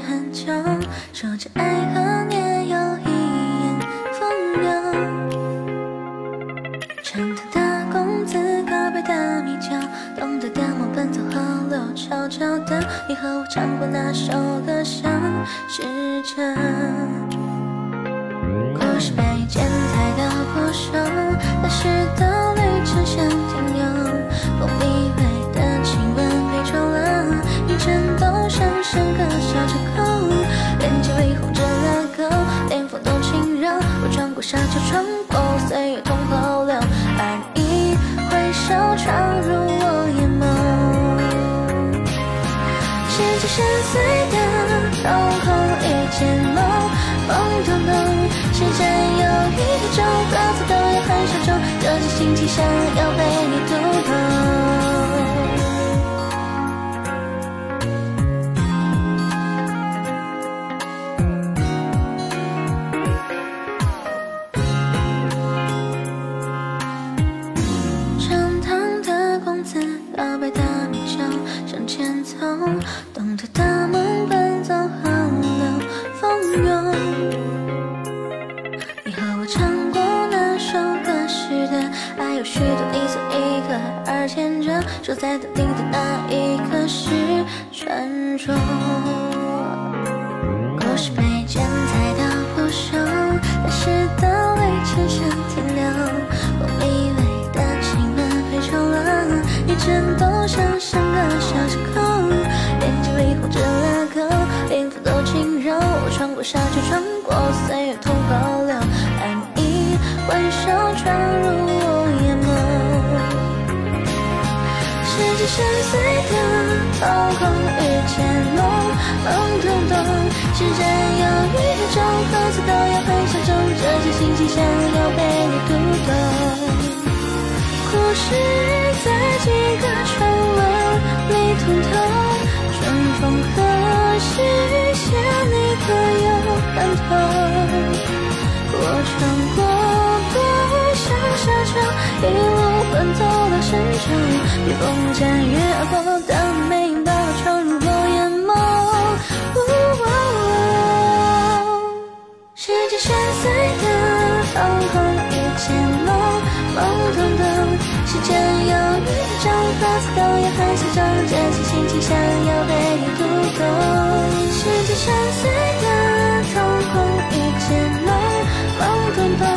很久，说着爱和念又一眼风流。长藤的公子，高杯的米酒，懂得的梦奔走河流，悄悄的，你和我唱过那首歌，像是真。故事被剪裁的。穿过沙丘，穿过岁月同河流，而你回首闯入我眼眸。世界深邃的瞳孔遇见梦，懵懂懂。时间有宇宙，各自都有很小众，这些心情想要被你读前走，懂得的梦奔走河流蜂拥。你和我唱过那首歌时的爱，有许多一丝一刻而牵着，守在等你的那一刻是传说。故事被剪裁的不朽，那时的旅程像停留。我以为的亲吻被抽了，一阵都像像个我穿过沙丘，穿过岁月同河流，而你挥手闯入我眼眸。世界深邃的瞳孔遇见梦，懵懂懂。时间有宇宙，各自都有很小众，这些心情想要被你读懂。故事在几个传闻里通透，春风和煦下你可有看透？我穿过多少沙丘，一路奔走到深处，避风斩月而过，当你背影把我闯入我眼眸。世界深邃的瞳孔遇见梦，懵懂懂。时间有宇宙，各自都有很小众，这些心情想要被你读懂。世界深邃懵